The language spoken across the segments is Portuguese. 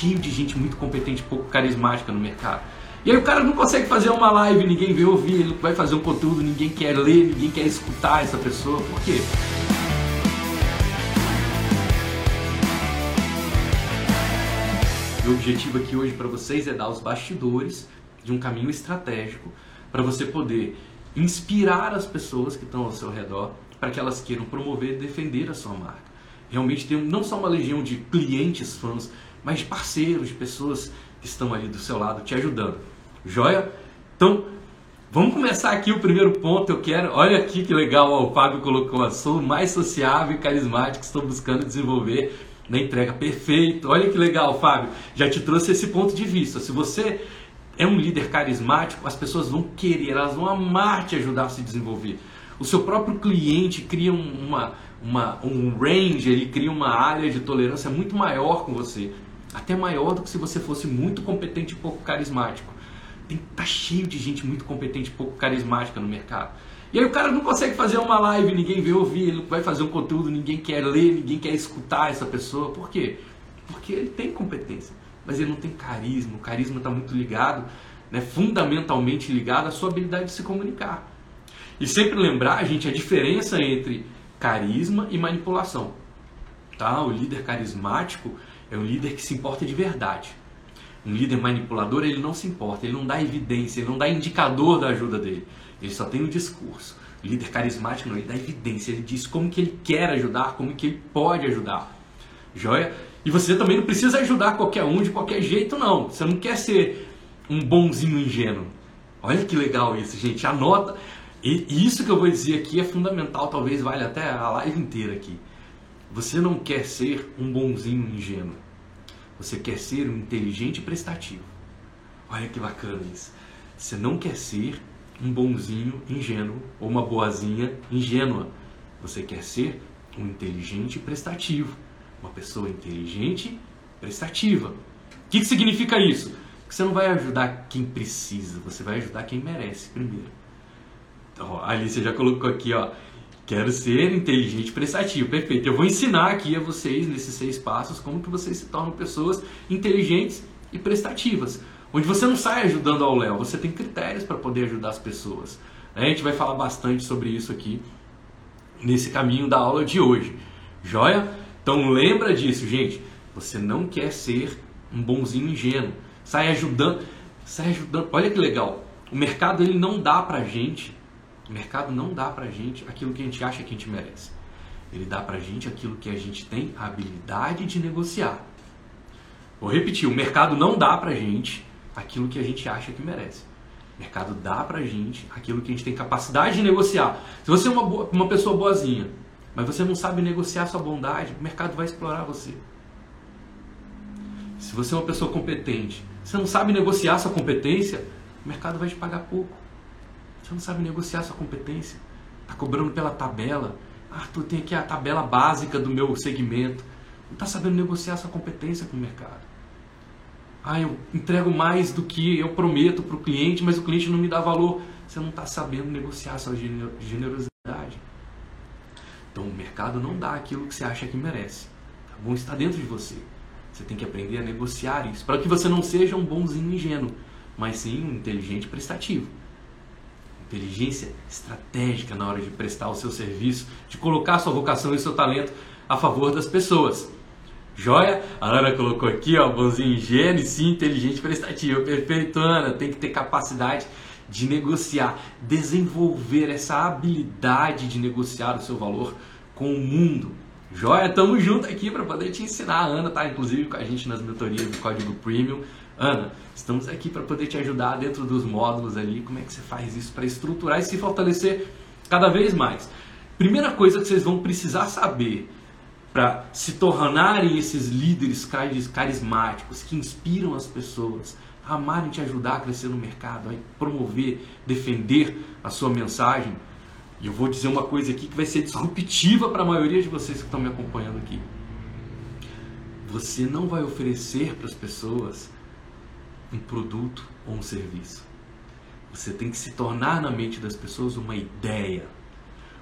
cheio de gente muito competente, pouco carismática no mercado. E aí o cara não consegue fazer uma live, ninguém vê ouvir, ele vai fazer um conteúdo, ninguém quer ler, ninguém quer escutar essa pessoa. Por quê? O objetivo aqui hoje para vocês é dar os bastidores de um caminho estratégico para você poder inspirar as pessoas que estão ao seu redor para que elas queiram promover e defender a sua marca. Realmente ter não só uma legião de clientes, fãs, mas de parceiros, de pessoas que estão ali do seu lado te ajudando. Joia? Então, vamos começar aqui o primeiro ponto. Eu quero, olha aqui que legal, ó, o Fábio colocou, sou mais sociável e carismático, estou buscando desenvolver na entrega. Perfeito. Olha que legal, Fábio. Já te trouxe esse ponto de vista. Se você é um líder carismático, as pessoas vão querer, elas vão amar te ajudar a se desenvolver. O seu próprio cliente cria uma, uma, um range, ele cria uma área de tolerância muito maior com você. Até maior do que se você fosse muito competente e pouco carismático. Tem, tá cheio de gente muito competente e pouco carismática no mercado. E aí o cara não consegue fazer uma live, ninguém vê ouvir, ele vai fazer um conteúdo, ninguém quer ler, ninguém quer escutar essa pessoa. Por quê? Porque ele tem competência mas ele não tem carisma. O carisma está muito ligado, né, fundamentalmente ligado à sua habilidade de se comunicar. E sempre lembrar, gente, a diferença entre carisma e manipulação. Tá? O líder carismático é um líder que se importa de verdade. Um líder manipulador, ele não se importa, ele não dá evidência, ele não dá indicador da ajuda dele. Ele só tem o discurso. O líder carismático não, ele dá evidência, ele diz como que ele quer ajudar, como que ele pode ajudar. Joia? E você também não precisa ajudar qualquer um de qualquer jeito, não. Você não quer ser um bonzinho ingênuo. Olha que legal isso, gente. Anota. E isso que eu vou dizer aqui é fundamental, talvez valha até a live inteira aqui. Você não quer ser um bonzinho ingênuo. Você quer ser um inteligente prestativo. Olha que bacana isso. Você não quer ser um bonzinho ingênuo ou uma boazinha ingênua. Você quer ser um inteligente prestativo. Uma pessoa inteligente, prestativa. O que, que significa isso? Que você não vai ajudar quem precisa, você vai ajudar quem merece primeiro. Então, a Alice já colocou aqui, ó. Quero ser inteligente e prestativo. Perfeito. Eu vou ensinar aqui a vocês, nesses seis passos, como que vocês se tornam pessoas inteligentes e prestativas. Onde você não sai ajudando ao Léo, você tem critérios para poder ajudar as pessoas. A gente vai falar bastante sobre isso aqui nesse caminho da aula de hoje. Joia? Então lembra disso, gente. Você não quer ser um bonzinho ingênuo. Sai ajudando, sai ajudando. Olha que legal. O mercado ele não dá pra gente, o mercado não dá pra gente aquilo que a gente acha que a gente merece. Ele dá pra gente aquilo que a gente tem a habilidade de negociar. Vou repetir, o mercado não dá pra gente aquilo que a gente acha que merece. O mercado dá pra gente aquilo que a gente tem capacidade de negociar. Se você é uma, boa, uma pessoa boazinha, mas você não sabe negociar sua bondade, o mercado vai explorar você. Se você é uma pessoa competente, você não sabe negociar sua competência, o mercado vai te pagar pouco. Você não sabe negociar sua competência, está cobrando pela tabela. Ah, tu tem aqui a tabela básica do meu segmento. Não está sabendo negociar sua competência com o mercado. Ah, eu entrego mais do que eu prometo para o cliente, mas o cliente não me dá valor. Você não está sabendo negociar sua generosidade. Então o mercado não dá aquilo que você acha que merece. Tá bom? Está dentro de você. Você tem que aprender a negociar isso. Para que você não seja um bonzinho ingênuo, mas sim um inteligente prestativo. Inteligência estratégica na hora de prestar o seu serviço, de colocar sua vocação e seu talento a favor das pessoas. Joia? A Ana colocou aqui, ó, bonzinho ingênuo e sim inteligente prestativo. Perfeito, Ana. Tem que ter capacidade de negociar, desenvolver essa habilidade de negociar o seu valor com o mundo. Joia, tamo junto aqui para poder te ensinar. A Ana tá inclusive com a gente nas mentorias do Código Premium. Ana, estamos aqui para poder te ajudar dentro dos módulos ali, como é que você faz isso para estruturar e se fortalecer cada vez mais. Primeira coisa que vocês vão precisar saber para se tornarem esses líderes carismáticos que inspiram as pessoas, amar e te ajudar a crescer no mercado, a promover, defender a sua mensagem. E eu vou dizer uma coisa aqui que vai ser disruptiva para a maioria de vocês que estão me acompanhando aqui. Você não vai oferecer para as pessoas um produto ou um serviço. Você tem que se tornar na mente das pessoas uma ideia.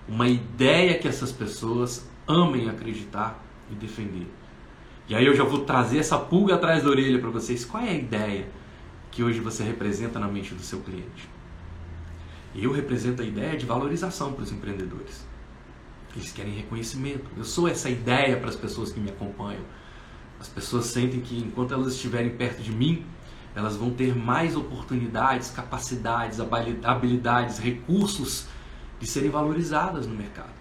Uma ideia que essas pessoas amem acreditar e defender. E aí eu já vou trazer essa pulga atrás da orelha para vocês. Qual é a ideia que hoje você representa na mente do seu cliente? Eu represento a ideia de valorização para os empreendedores. Eles querem reconhecimento. Eu sou essa ideia para as pessoas que me acompanham. As pessoas sentem que enquanto elas estiverem perto de mim, elas vão ter mais oportunidades, capacidades, habilidades, recursos de serem valorizadas no mercado,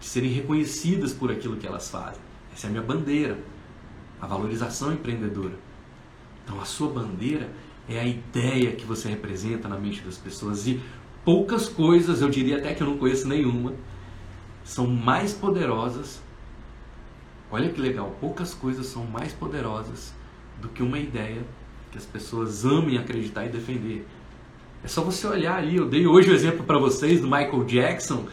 de serem reconhecidas por aquilo que elas fazem. Essa é a minha bandeira, a valorização empreendedora. Então, a sua bandeira é a ideia que você representa na mente das pessoas e poucas coisas, eu diria até que eu não conheço nenhuma, são mais poderosas. Olha que legal, poucas coisas são mais poderosas do que uma ideia que as pessoas amem acreditar e defender. É só você olhar ali. Eu dei hoje o exemplo para vocês do Michael Jackson.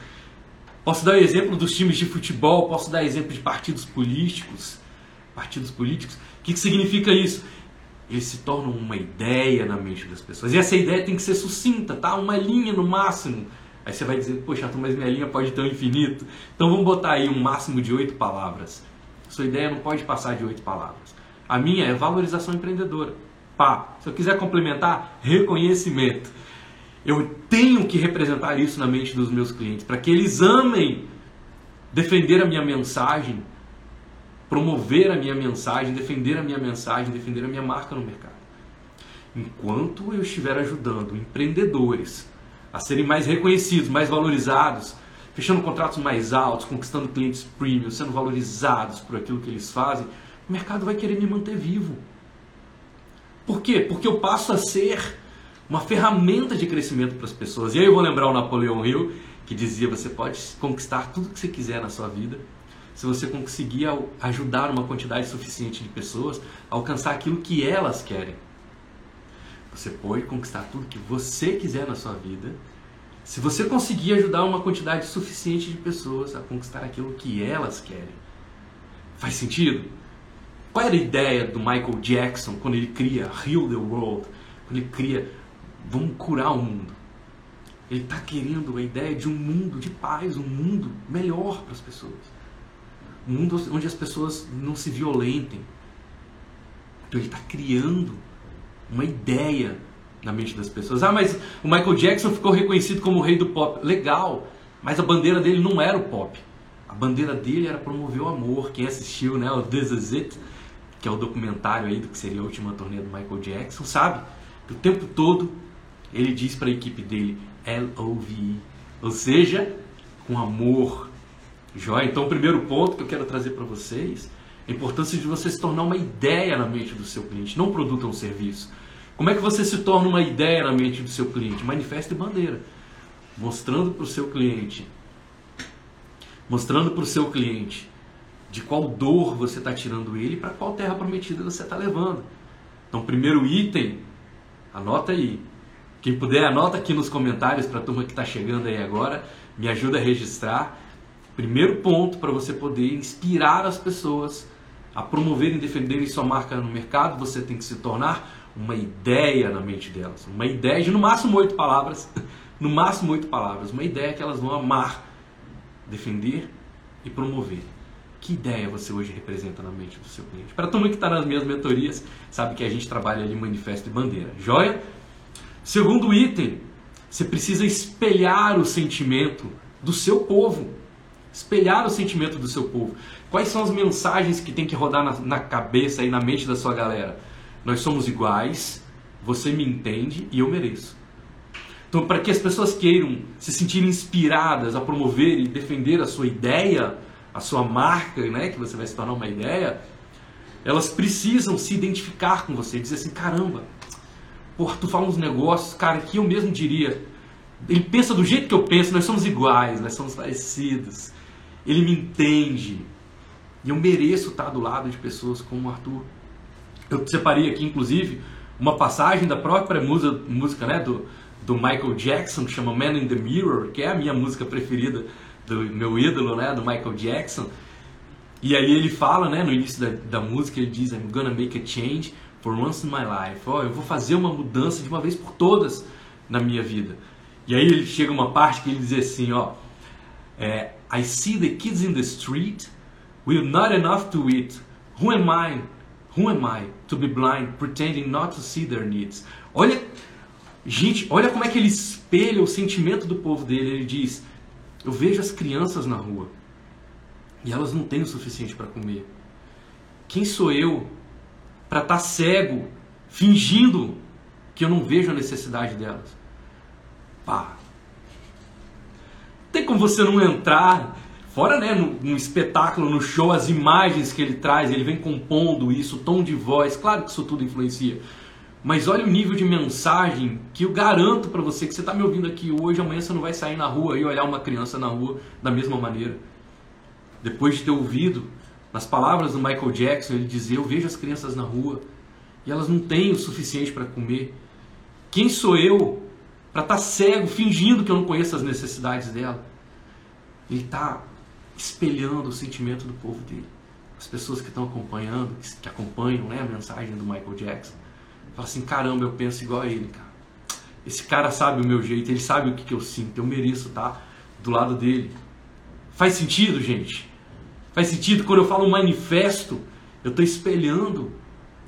Posso dar o exemplo dos times de futebol, posso dar exemplo de partidos políticos. Partidos políticos. O que, que significa isso? Eles se tornam uma ideia na mente das pessoas. E essa ideia tem que ser sucinta, tá? Uma linha no máximo. Aí você vai dizer, poxa, mas minha linha pode ter um infinito. Então vamos botar aí um máximo de oito palavras. Sua ideia não pode passar de oito palavras. A minha é valorização empreendedora. Se eu quiser complementar, reconhecimento. Eu tenho que representar isso na mente dos meus clientes para que eles amem defender a minha mensagem, promover a minha mensagem, defender a minha mensagem, defender a minha marca no mercado. Enquanto eu estiver ajudando empreendedores a serem mais reconhecidos, mais valorizados, fechando contratos mais altos, conquistando clientes premium, sendo valorizados por aquilo que eles fazem, o mercado vai querer me manter vivo. Por quê? Porque eu passo a ser uma ferramenta de crescimento para as pessoas. E aí eu vou lembrar o Napoleão Hill, que dizia: você pode conquistar tudo que você quiser na sua vida, se você conseguir ajudar uma quantidade suficiente de pessoas a alcançar aquilo que elas querem. Você pode conquistar tudo que você quiser na sua vida, se você conseguir ajudar uma quantidade suficiente de pessoas a conquistar aquilo que elas querem. Faz sentido? Qual era a ideia do Michael Jackson quando ele cria Heal the World? Quando ele cria Vamos curar o mundo. Ele está querendo a ideia de um mundo de paz, um mundo melhor para as pessoas. Um mundo onde as pessoas não se violentem. Então ele está criando uma ideia na mente das pessoas. Ah, mas o Michael Jackson ficou reconhecido como o rei do pop. Legal, mas a bandeira dele não era o pop. A bandeira dele era promover o amor. Quem assistiu, né, o This Is It, que é o documentário aí do que seria a última turnê do Michael Jackson, sabe? O tempo todo ele diz para a equipe dele L-O-V-E, ou seja, com amor. Joia? Então, o primeiro ponto que eu quero trazer para vocês é a importância de você se tornar uma ideia na mente do seu cliente, não um produto ou um serviço. Como é que você se torna uma ideia na mente do seu cliente? Manifeste bandeira, mostrando para o seu cliente, mostrando para o seu cliente de qual dor você está tirando ele para qual terra prometida você está levando. Então, primeiro item, anota aí. Quem puder, anota aqui nos comentários para a turma que está chegando aí agora, me ajuda a registrar. Primeiro ponto para você poder inspirar as pessoas a promoverem e defenderem sua marca no mercado, você tem que se tornar uma ideia na mente delas. Uma ideia de no máximo oito palavras, no máximo oito palavras, uma ideia que elas vão amar, defender e promover. Que ideia você hoje representa na mente do seu cliente? Para todo mundo que está nas minhas mentorias, sabe que a gente trabalha ali manifesto e bandeira. Joia? Segundo item, você precisa espelhar o sentimento do seu povo. Espelhar o sentimento do seu povo. Quais são as mensagens que tem que rodar na, na cabeça e na mente da sua galera? Nós somos iguais, você me entende e eu mereço. Então, para que as pessoas queiram se sentirem inspiradas a promover e defender a sua ideia, a sua marca, né, que você vai se tornar uma ideia, elas precisam se identificar com você, dizer assim, caramba, porra, tu fala uns negócios, cara, que eu mesmo diria. Ele pensa do jeito que eu penso, nós somos iguais, nós somos parecidos. Ele me entende. E eu mereço estar do lado de pessoas como o Arthur. Eu separei aqui, inclusive, uma passagem da própria música, música né, do, do Michael Jackson, que chama Man in the Mirror, que é a minha música preferida do meu ídolo, né, do Michael Jackson. E aí ele fala, né, no início da, da música, ele diz, I'm gonna make a change for once in my life. Oh, eu vou fazer uma mudança de uma vez por todas na minha vida. E aí ele chega uma parte que ele diz assim, ó, é, I see the kids in the street with not enough to eat, Who am I? Who am I to be blind, pretending not to see their needs? Olha, gente, olha como é que ele espelha o sentimento do povo dele. Ele diz: Eu vejo as crianças na rua e elas não têm o suficiente para comer. Quem sou eu para estar tá cego, fingindo que eu não vejo a necessidade delas? Pá. Tem como você não entrar, fora né, no, no, espetáculo, no show, as imagens que ele traz, ele vem compondo isso, tom de voz, claro que isso tudo influencia. Mas olha o nível de mensagem que eu garanto para você que você está me ouvindo aqui hoje, amanhã você não vai sair na rua e olhar uma criança na rua da mesma maneira. Depois de ter ouvido nas palavras do Michael Jackson, ele dizia: Eu vejo as crianças na rua e elas não têm o suficiente para comer. Quem sou eu para estar tá cego, fingindo que eu não conheço as necessidades dela? Ele está espelhando o sentimento do povo dele. As pessoas que estão acompanhando, que acompanham né, a mensagem do Michael Jackson, falam assim: caramba, eu penso igual a ele, cara. Esse cara sabe o meu jeito, ele sabe o que, que eu sinto, eu mereço estar do lado dele. Faz sentido, gente? Faz sentido quando eu falo manifesto, eu estou espelhando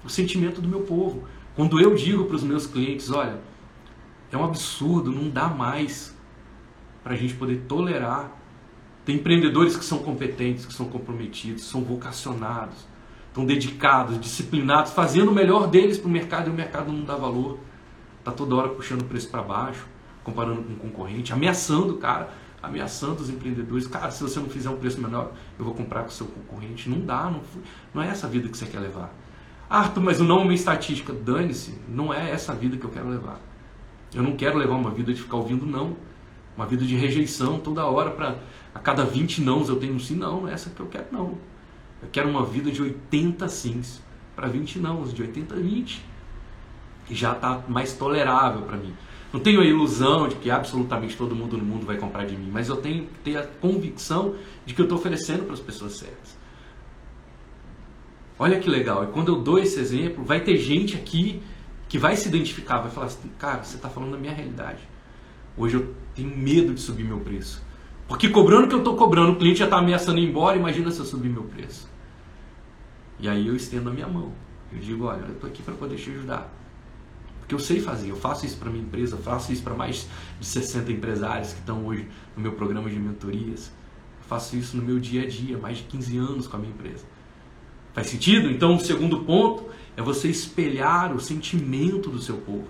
o sentimento do meu povo. Quando eu digo para os meus clientes, olha, é um absurdo, não dá mais para a gente poder tolerar. Tem empreendedores que são competentes, que são comprometidos, são vocacionados, estão dedicados, disciplinados, fazendo o melhor deles para o mercado e o mercado não dá valor. Está toda hora puxando o preço para baixo, comparando com o concorrente, ameaçando o cara ameaçando os empreendedores. Cara, se você não fizer um preço menor, eu vou comprar com o seu concorrente. Não dá, não, não é essa vida que você quer levar. Arthur, mas o não é uma estatística. Dane-se, não é essa vida que eu quero levar. Eu não quero levar uma vida de ficar ouvindo não. Uma vida de rejeição toda hora para a cada 20 nãos eu tenho um sim. Não, não é essa que eu quero não. Eu quero uma vida de 80 sims para 20 nãos, de 80 a 20. Que já está mais tolerável para mim. Não tenho a ilusão de que absolutamente todo mundo no mundo vai comprar de mim, mas eu tenho que ter a convicção de que eu estou oferecendo para as pessoas certas. Olha que legal, e quando eu dou esse exemplo, vai ter gente aqui que vai se identificar, vai falar assim, cara, você está falando da minha realidade. Hoje eu tenho medo de subir meu preço. Porque cobrando o que eu estou cobrando, o cliente já está ameaçando ir embora, imagina se eu subir meu preço. E aí eu estendo a minha mão. Eu digo, olha, eu estou aqui para poder te ajudar que eu sei fazer. Eu faço isso para minha empresa, faço isso para mais de 60 empresários que estão hoje no meu programa de mentorias. Eu faço isso no meu dia a dia, mais de 15 anos com a minha empresa. Faz sentido? Então, o segundo ponto é você espelhar o sentimento do seu povo.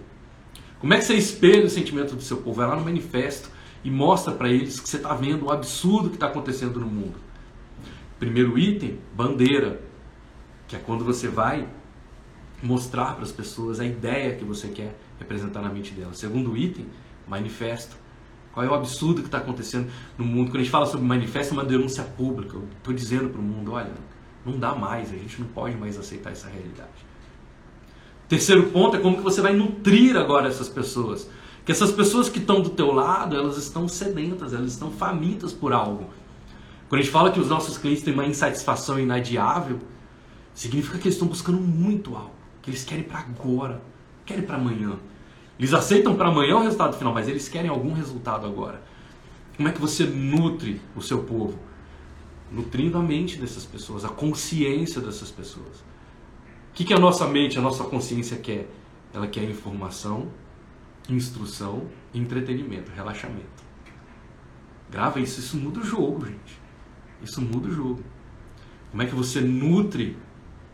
Como é que você espelha o sentimento do seu povo? Vai lá no manifesto e mostra para eles que você está vendo o absurdo que está acontecendo no mundo. Primeiro item, bandeira, que é quando você vai mostrar para as pessoas a ideia que você quer representar na mente delas. Segundo item, manifesto. Qual é o absurdo que está acontecendo no mundo? Quando a gente fala sobre manifesto, é uma denúncia pública. Eu estou dizendo para o mundo: olha, não dá mais, a gente não pode mais aceitar essa realidade. Terceiro ponto é como que você vai nutrir agora essas pessoas. Que essas pessoas que estão do teu lado, elas estão sedentas, elas estão famintas por algo. Quando a gente fala que os nossos clientes têm uma insatisfação inadiável, significa que eles estão buscando muito algo que eles querem para agora, querem para amanhã. Eles aceitam para amanhã o resultado final, mas eles querem algum resultado agora. Como é que você nutre o seu povo? Nutrindo a mente dessas pessoas, a consciência dessas pessoas. O que, que a nossa mente, a nossa consciência quer? Ela quer informação, instrução, entretenimento, relaxamento. Grava isso, isso muda o jogo, gente. Isso muda o jogo. Como é que você nutre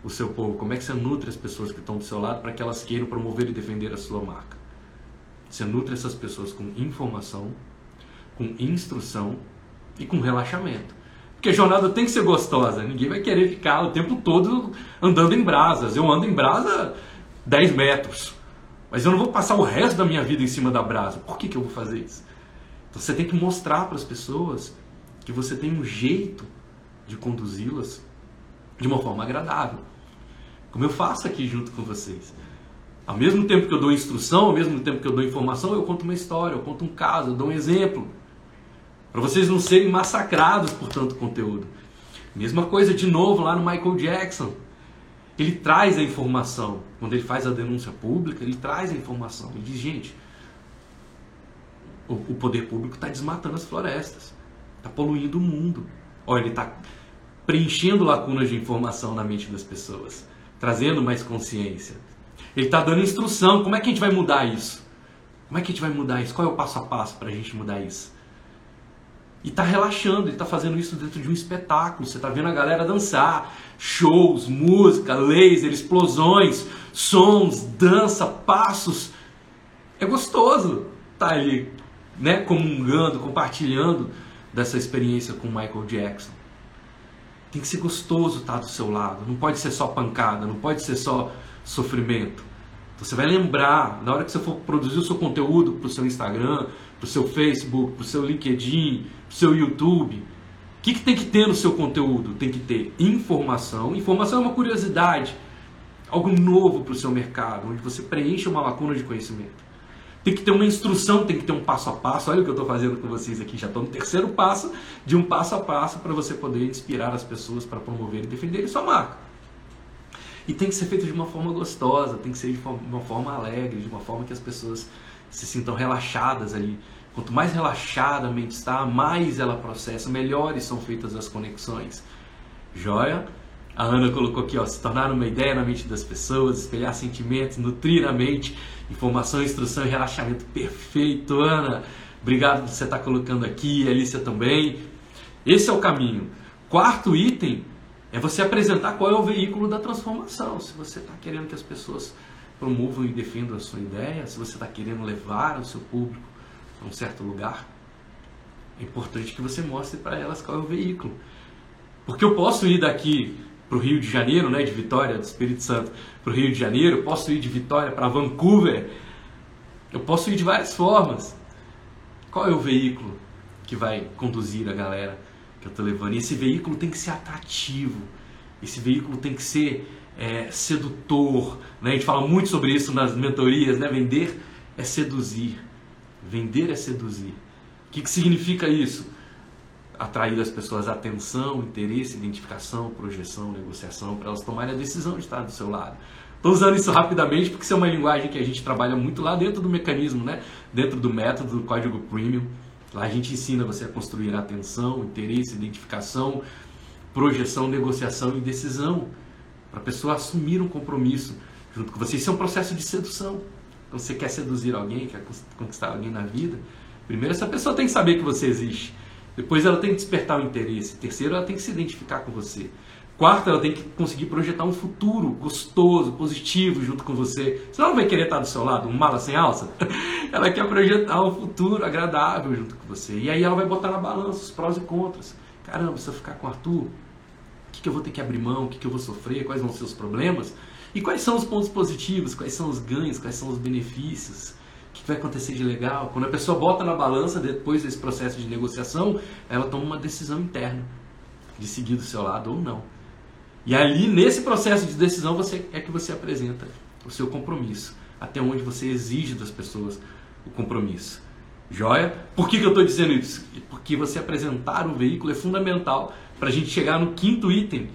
o seu povo? Como é que você nutre as pessoas que estão do seu lado para que elas queiram promover e defender a sua marca? Você nutre essas pessoas com informação, com instrução e com relaxamento. Porque a jornada tem que ser gostosa. Ninguém vai querer ficar o tempo todo andando em brasas. Eu ando em brasa 10 metros. Mas eu não vou passar o resto da minha vida em cima da brasa. Por que, que eu vou fazer isso? Então você tem que mostrar para as pessoas que você tem um jeito de conduzi-las de uma forma agradável. Como eu faço aqui junto com vocês. Ao mesmo tempo que eu dou instrução, ao mesmo tempo que eu dou informação, eu conto uma história, eu conto um caso, eu dou um exemplo. Para vocês não serem massacrados por tanto conteúdo. Mesma coisa de novo lá no Michael Jackson. Ele traz a informação. Quando ele faz a denúncia pública, ele traz a informação. Ele diz, gente, o, poder público está desmatando as florestas. Está poluindo o mundo. Olha, ele está preenchendo lacunas de informação na mente das pessoas, trazendo mais consciência. Ele está dando instrução. Como é que a gente vai mudar isso? Como é que a gente vai mudar isso? Qual é o passo a passo para a gente mudar isso? E está relaxando, ele está fazendo isso dentro de um espetáculo. Você está vendo a galera dançar, shows, música, laser, explosões, sons, dança, passos. É gostoso estar tá ali, né, comungando, compartilhando dessa experiência com Michael Jackson. Tem que ser gostoso estar do seu lado. Não pode ser só pancada, não pode ser só sofrimento. Você vai lembrar, na hora que você for produzir o seu conteúdo para o seu Instagram, para o seu Facebook, para o seu LinkedIn, para o seu YouTube, o que, que tem que ter no seu conteúdo? Tem que ter informação. Informação é uma curiosidade, algo novo para o seu mercado, onde você preenche uma lacuna de conhecimento. Tem que ter uma instrução, tem que ter um passo a passo. Olha o que eu estou fazendo com vocês aqui. Já estou no terceiro passo de um passo a passo para você poder inspirar as pessoas para promover e defender sua marca. E tem que ser feito de uma forma gostosa, tem que ser de uma forma alegre, de uma forma que as pessoas se sintam relaxadas ali. Quanto mais relaxada a mente está, mais ela processa, melhores são feitas as conexões. Joia? A Ana colocou aqui, ó, se tornar uma ideia na mente das pessoas, espelhar sentimentos, nutrir a mente, informação, instrução e relaxamento. Perfeito, Ana. Obrigado por você estar colocando aqui, Alicia também. Esse é o caminho. Quarto item é você apresentar qual é o veículo da transformação. Se você está querendo que as pessoas promovam e defendam a sua ideia, se você está querendo levar o seu público a um certo lugar, é importante que você mostre para elas qual é o veículo. Porque eu posso ir daqui para o Rio de Janeiro, né, de Vitória, do Espírito Santo, para o Rio de Janeiro, posso ir de Vitória para Vancouver, eu posso ir de várias formas. Qual é o veículo que vai conduzir a galera que eu estou levando? E esse veículo tem que ser atrativo, esse veículo tem que ser é, sedutor. Né? A gente fala muito sobre isso nas mentorias, né? vender é seduzir. Vender é seduzir. O que, que significa isso? Atrair as pessoas atenção, interesse, identificação, projeção, negociação, para elas tomarem a decisão de estar do seu lado. Estou usando isso rapidamente porque isso é uma linguagem que a gente trabalha muito lá dentro do mecanismo, né? dentro do método do código premium. Lá a gente ensina você a construir atenção, interesse, identificação, projeção, negociação e decisão. Para a pessoa assumir um compromisso junto com você. Isso é um processo de sedução. Então, você quer seduzir alguém, quer conquistar alguém na vida, primeiro essa pessoa tem que saber que você existe. Depois ela tem que despertar o interesse. Terceiro, ela tem que se identificar com você. Quarto, ela tem que conseguir projetar um futuro gostoso, positivo junto com você. Senão ela vai querer estar do seu lado, um mala sem alça. ela quer projetar um futuro agradável junto com você. E aí ela vai botar na balança os prós e contras. Caramba, se eu ficar com o Arthur, o que, eu vou ter que abrir mão? O que eu vou sofrer? Quais vão ser os problemas? E quais são os pontos positivos? Quais são os ganhos? Quais são os benefícios? O que vai acontecer de legal? Quando a pessoa bota na balança, depois desse processo de negociação, ela toma uma decisão interna de seguir do seu lado ou não. E ali, nesse processo de decisão, você é que você apresenta o seu compromisso. Até onde você exige das pessoas o compromisso. Joia? Por que, que eu estou dizendo isso? Porque você apresentar o veículo é fundamental para a gente chegar no quinto item.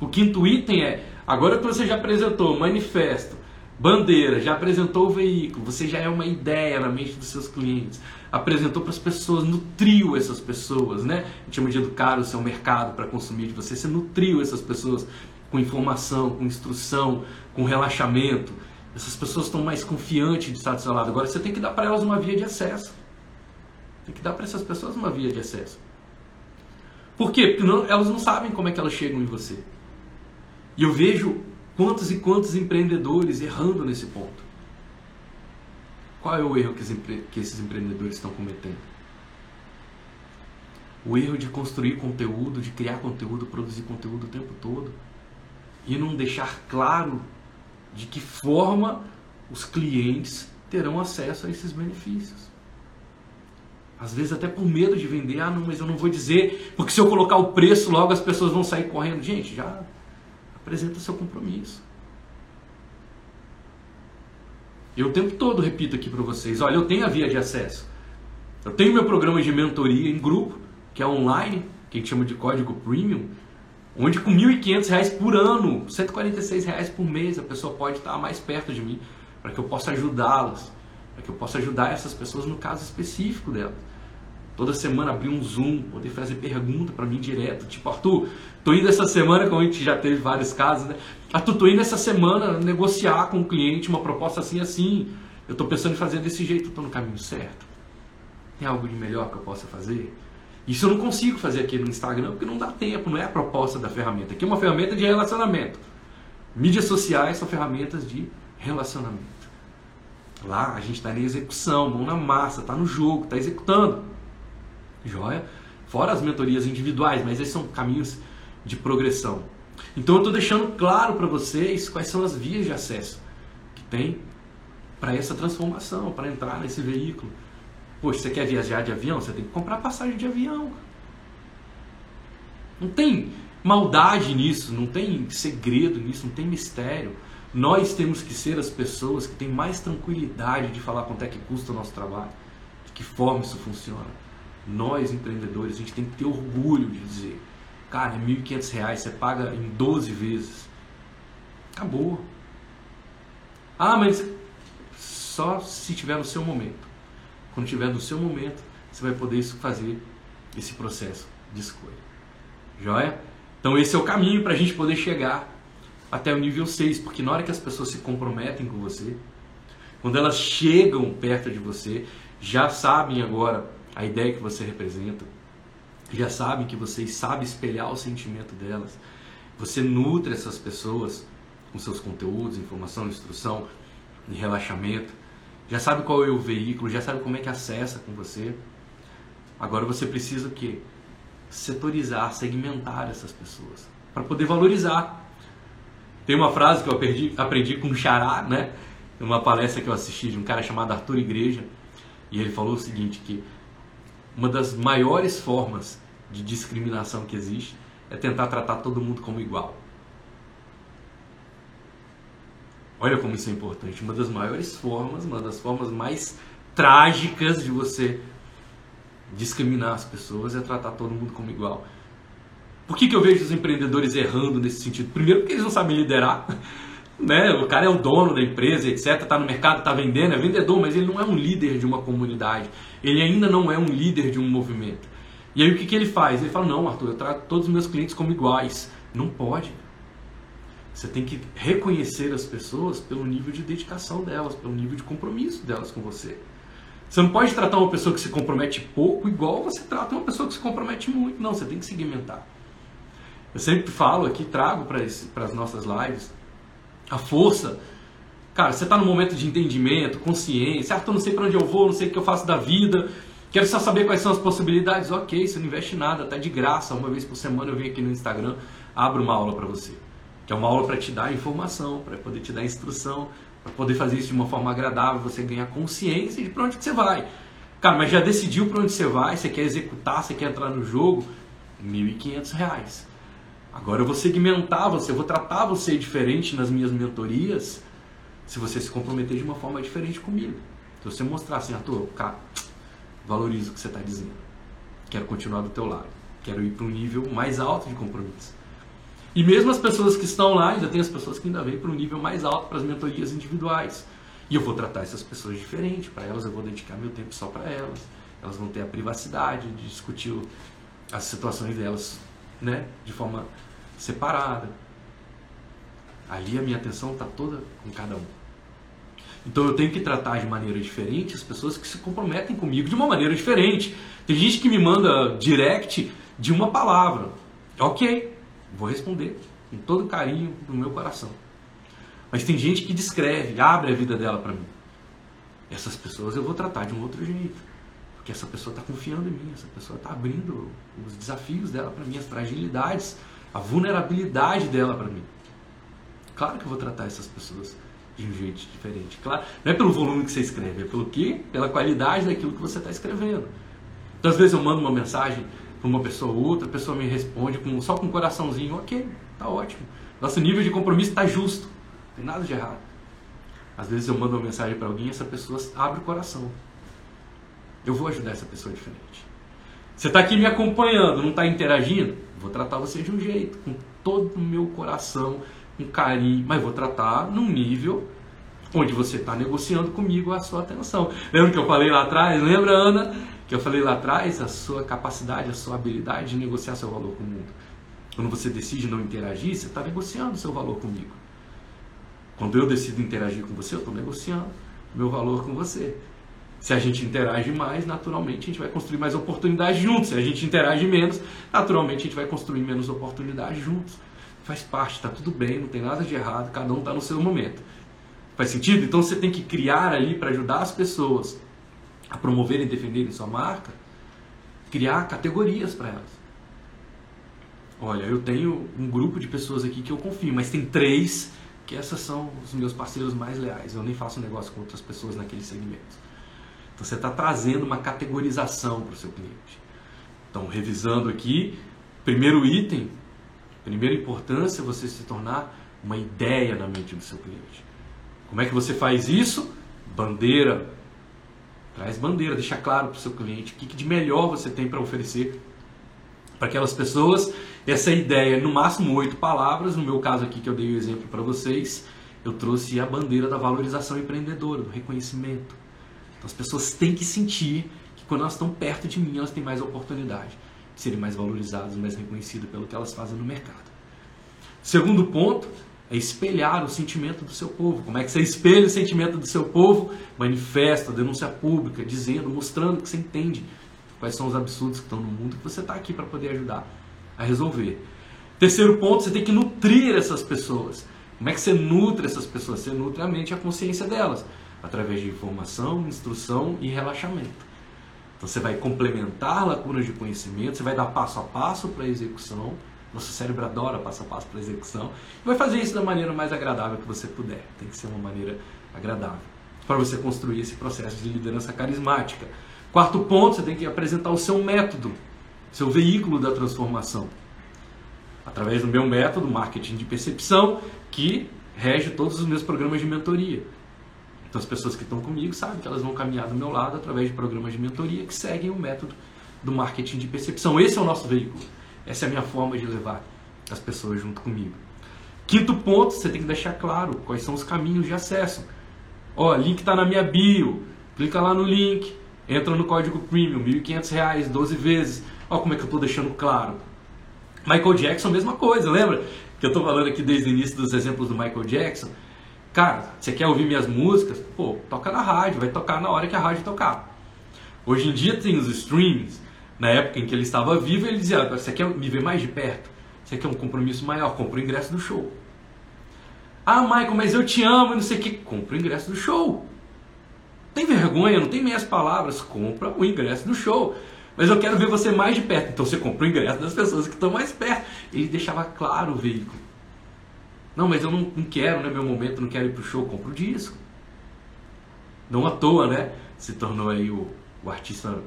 O quinto item é, agora que você já apresentou manifesto, Bandeira, já apresentou o veículo, você já é uma ideia na mente dos seus clientes, apresentou para as pessoas, nutriu essas pessoas, né? A gente chama de educar o seu mercado para consumir de você, você nutriu essas pessoas com informação, com instrução, com relaxamento. Essas pessoas estão mais confiantes de estar do seu lado. Agora você tem que dar para elas uma via de acesso. Tem que dar para essas pessoas uma via de acesso. Por quê? Porque não, elas não sabem como é que elas chegam em você. E eu vejo Quantos e quantos empreendedores errando nesse ponto? Qual é o erro que esses empreendedores estão cometendo? O erro de construir conteúdo, de criar conteúdo, produzir conteúdo o tempo todo e não deixar claro de que forma os clientes terão acesso a esses benefícios. Às vezes até por medo de vender, ah não, mas eu não vou dizer, porque se eu colocar o preço logo as pessoas vão sair correndo. Gente, já apresenta seu compromisso. Eu o tempo todo repito aqui para vocês, olha, eu tenho a via de acesso. Eu tenho meu programa de mentoria em grupo, que é online, que a gente chama de código premium, onde com R$ 1.500 por ano, R$ 146 por mês, a pessoa pode estar mais perto de mim, para que eu possa ajudá-las, para que eu possa ajudar essas pessoas no caso específico delas. Toda semana abrir um Zoom, poder fazer pergunta para mim direto, tipo, Arthur, tô indo essa semana, como a gente já teve vários casos, né? Arthur, tô indo essa semana negociar com o cliente uma proposta assim, assim. Eu tô pensando em fazer desse jeito, tô no caminho certo. Tem algo de melhor que eu possa fazer? Isso eu não consigo fazer aqui no Instagram porque não dá tempo, não é a proposta da ferramenta. Aqui é uma ferramenta de relacionamento. Mídias sociais são ferramentas de relacionamento. Lá a gente está na execução, mão na massa, está no jogo, está executando. Joia? Fora as mentorias individuais, mas esses são caminhos de progressão. Então eu estou deixando claro para vocês quais são as vias de acesso que tem para essa transformação, para entrar nesse veículo. Poxa, você quer viajar de avião? Você tem que comprar passagem de avião. Não tem maldade nisso, não tem segredo nisso, não tem mistério. Nós temos que ser as pessoas que têm mais tranquilidade de falar quanto é que custa o nosso trabalho, de que forma isso funciona. Nós, empreendedores, a gente tem que ter orgulho de dizer, cara, é R$ 1.500, você paga em 12 vezes. Acabou. Ah, mas só se tiver no seu momento. Quando tiver no seu momento, você vai poder fazer esse processo de escolha. Joia? Então esse é o caminho para a gente poder chegar até o nível 6, porque na hora que as pessoas se comprometem com você, quando elas chegam perto de você, já sabem agora a ideia que você representa, já sabem que você sabe espelhar o sentimento delas, você nutre essas pessoas com seus conteúdos, informação, instrução relaxamento, já sabe qual é o veículo, já sabe como é que acessa com você. Agora você precisa o quê? setorizar, segmentar essas pessoas, para poder valorizar. Tem uma frase que eu aprendi, aprendi com o Xará, né? Numa palestra que eu assisti de um cara chamado Arthur Igreja, e ele falou o seguinte, que uma das maiores formas de discriminação que existe é tentar tratar todo mundo como igual. Olha como isso é importante. Uma das maiores formas, uma das formas mais trágicas de você discriminar as pessoas é tratar todo mundo como igual. Por que, que eu vejo os empreendedores errando nesse sentido? Primeiro porque eles não sabem liderar. Né? O cara é o dono da empresa, etc. Está no mercado, está vendendo, é vendedor, mas ele não é um líder de uma comunidade. Ele ainda não é um líder de um movimento. E aí o que, que ele faz? Ele fala, não, Arthur, eu trato todos os meus clientes como iguais. Não pode. Você tem que reconhecer as pessoas pelo nível de dedicação delas, pelo nível de compromisso delas com você. Você não pode tratar uma pessoa que se compromete pouco igual você trata uma pessoa que se compromete muito. Não, você tem que segmentar. Eu sempre falo aqui, trago para as nossas lives a força. Cara, você está no momento de entendimento, consciência. Ah, eu não sei para onde eu vou, não sei o que eu faço da vida. Quero só saber quais são as possibilidades. Ok, você não investe nada, tá de graça. Uma vez por semana eu venho aqui no Instagram, abro uma aula para você. Que é uma aula para te dar informação, para poder te dar instrução, para poder fazer isso de uma forma agradável, você ganhar consciência de para onde você vai. Cara, mas já decidiu para onde você vai, você quer executar, você quer entrar no jogo, R$ 1.500. Agora eu vou segmentar você, eu vou tratar você diferente nas minhas mentorias, se você se comprometer de uma forma diferente comigo. Se você mostrar assim, Arthur, cara, valorizo o que você está dizendo. Quero continuar do teu lado. Quero ir para um nível mais alto de compromisso. E mesmo as pessoas que estão lá, ainda tem as pessoas que ainda vêm para um nível mais alto para as mentorias individuais. E eu vou tratar essas pessoas diferente. Para elas eu vou dedicar meu tempo só para elas. Elas vão ter a privacidade de discutir as situações delas né, de forma separada. Ali a minha atenção está toda com cada um. Então eu tenho que tratar de maneira diferente as pessoas que se comprometem comigo de uma maneira diferente. Tem gente que me manda direct de uma palavra. Ok, Vou responder com todo carinho do meu coração. Mas tem gente que descreve, abre a vida dela para mim. Essas pessoas eu vou tratar de um outro jeito. Porque essa pessoa está confiando em mim, essa pessoa está abrindo os desafios dela para mim, as fragilidades, a vulnerabilidade dela para mim. Claro que eu vou tratar essas pessoas de um jeito diferente. Claro, não é pelo volume que você escreve, é pelo que, pela qualidade daquilo que você está escrevendo. Então, às vezes eu mando uma mensagem para uma pessoa ou outra, a pessoa me responde com, só com um coraçãozinho, ok, tá ótimo. Nosso nível de compromisso está justo, não tem nada de errado. Às vezes eu mando uma mensagem para alguém e essa pessoa abre o coração. Eu vou ajudar essa pessoa diferente. Você está aqui me acompanhando, não está interagindo? Vou tratar você de um jeito, com todo o meu coração, com carinho, mas vou tratar num nível onde você está negociando comigo a sua atenção. Lembra que eu falei lá atrás? Lembra, Ana? que eu falei lá atrás, a sua capacidade, a sua habilidade de negociar seu valor com o mundo. Quando você decide não interagir, você está negociando seu valor comigo. Quando eu decido interagir com você, eu estou negociando meu valor com você. Se a gente interage mais, naturalmente a gente vai construir mais oportunidades juntos. Se a gente interage menos, naturalmente a gente vai construir menos oportunidades juntos. Faz parte, está tudo bem, não tem nada de errado, cada um está no seu momento. Faz sentido? Então você tem que criar ali para ajudar as pessoas a promoverem e defenderem sua marca, criar categorias para elas. Olha, eu tenho um grupo de pessoas aqui que eu confio, mas tem três que essas são os meus parceiros mais leais. Eu nem faço negócio com outras pessoas naquele segmento. Então você está trazendo uma categorização para o seu cliente. Então, revisando aqui, primeiro item, primeira importância é você se tornar uma ideia na mente do seu cliente. Como é que você faz isso? Bandeira. Traz bandeira, deixa claro para o seu cliente o que de melhor você tem para oferecer para aquelas pessoas. Essa ideia, no máximo oito palavras, no meu caso aqui que eu dei o exemplo para vocês, eu trouxe a bandeira da valorização empreendedora, do reconhecimento. Então as pessoas têm que sentir que quando elas estão perto de mim, elas têm mais oportunidade de serem mais valorizadas, mais reconhecidas pelo que elas fazem no mercado. Segundo ponto é espelhar o sentimento do seu povo. Como é que você espelha o sentimento do seu povo? Manifesta, denúncia pública, dizendo, mostrando que você entende quais são os absurdos que estão no mundo que você está aqui para poder ajudar a resolver. Terceiro ponto, você tem que nutrir essas pessoas. Como é que você nutre essas pessoas? Você nutre a mente e a consciência delas através de informação, instrução e relaxamento. Então você vai complementar lacunas de conhecimento, você vai dar passo a passo para a execução. Nosso cérebro adora passo a passo para a execução. E vai fazer isso da maneira mais agradável que você puder. Tem que ser uma maneira agradável para você construir esse processo de liderança carismática. Quarto ponto, você tem que apresentar o seu método, seu veículo da transformação. Através do meu método, marketing de percepção, que rege todos os meus programas de mentoria. Então, as pessoas que estão comigo sabem que elas vão caminhar do meu lado através de programas de mentoria que seguem o método do marketing de percepção. Esse é o nosso veículo. Essa é a minha forma de levar as pessoas junto comigo. Quinto ponto, você tem que deixar claro quais são os caminhos de acesso. Ó, link está na minha bio. Clica lá no link, entra no código premium, R$ 1.500, 12 vezes. Ó como é que eu estou deixando claro. Michael Jackson, mesma coisa, lembra? Que eu estou falando aqui desde o início dos exemplos do Michael Jackson. Cara, você quer ouvir minhas músicas? Pô, toca na rádio, vai tocar na hora que a rádio tocar. Hoje em dia tem os streams. Na época em que ele estava vivo, ele dizia: Você quer me ver mais de perto? Você quer um compromisso maior? Compra o ingresso do show. Ah, Michael, mas eu te amo e não sei o que. Compra o ingresso do show. Tem vergonha, não tem meias palavras. Compra o ingresso do show. Mas eu quero ver você mais de perto. Então você compra o ingresso das pessoas que estão mais perto. Ele deixava claro o veículo. Não, mas eu não, não quero, né? Meu momento, não quero ir pro show, compro o disco. Não à toa, né? Se tornou aí o, o artista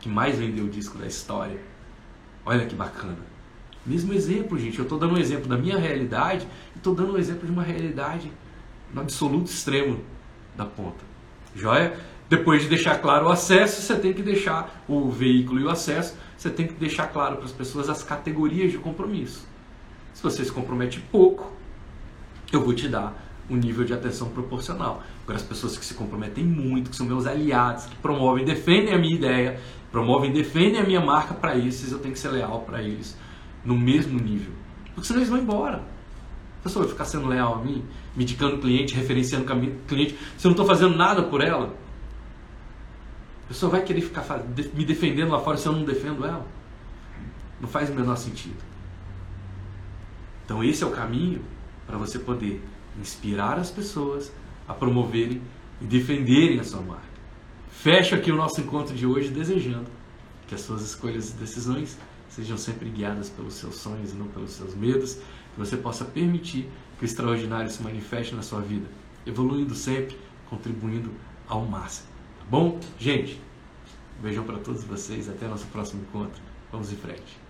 que mais vendeu o disco da história. Olha que bacana. Mesmo exemplo, gente. Eu estou dando um exemplo da minha realidade e estou dando um exemplo de uma realidade no absoluto extremo da ponta. Joia? Depois de deixar claro o acesso, você tem que deixar o veículo e o acesso, você tem que deixar claro para as pessoas as categorias de compromisso. Se você se compromete pouco, eu vou te dar um nível de atenção proporcional. Agora, as pessoas que se comprometem muito, que são meus aliados, que promovem, defendem a minha ideia, promovem, defendem a minha marca, para esses eu tenho que ser leal para eles no mesmo nível. Porque senão eles vão embora. A pessoa vai ficar sendo leal a mim, me indicando cliente, referenciando cliente, se eu não estou fazendo nada por ela. A pessoa vai querer ficar me defendendo lá fora se eu não defendo ela. Não faz o menor sentido. Então esse é o caminho para você poder inspirar as pessoas a promoverem e defenderem a sua marca. Fecho aqui o nosso encontro de hoje desejando que as suas escolhas e decisões sejam sempre guiadas pelos seus sonhos e não pelos seus medos, que você possa permitir que o extraordinário se manifeste na sua vida, evoluindo sempre, contribuindo ao máximo. Tá bom? Gente, beijão para todos vocês, até nosso próximo encontro. Vamos em frente.